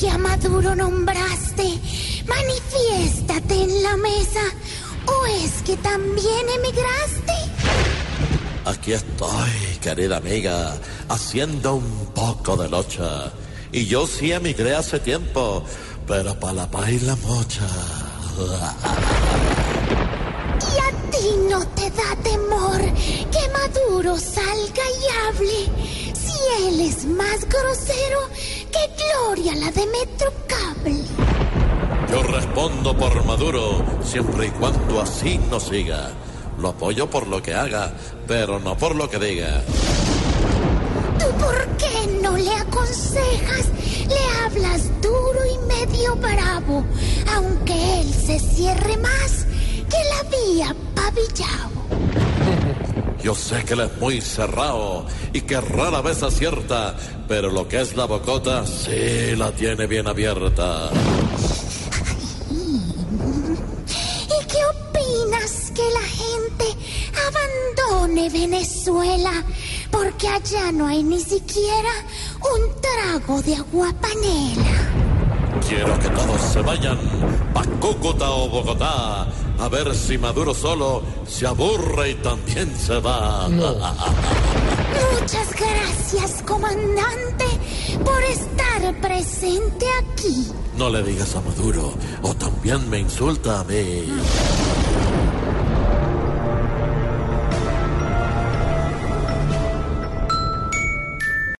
Que a Maduro nombraste, manifiéstate en la mesa. ¿O es que también emigraste? Aquí estoy, querida amiga, haciendo un poco de locha. Y yo sí emigré hace tiempo, pero para la paz y la mocha. ¿Y a ti no te da temor que Maduro salga y hable es más grosero que Gloria la de Metrocable? Yo respondo por Maduro, siempre y cuando así no siga. Lo apoyo por lo que haga, pero no por lo que diga. ¿Tú por qué no le aconsejas? Le hablas duro y medio bravo, aunque él se cierre más que la vía Pavillao. Yo sé que él es muy cerrado y que rara vez acierta, pero lo que es la bocota sí la tiene bien abierta. ¿Y qué opinas que la gente abandone Venezuela? Porque allá no hay ni siquiera un trago de agua panela. Quiero que todos se vayan pa' Cúcuta o Bogotá a ver si Maduro solo se aburre y también se va. Muchas gracias, comandante, por estar presente aquí. No le digas a Maduro o también me insulta a mí.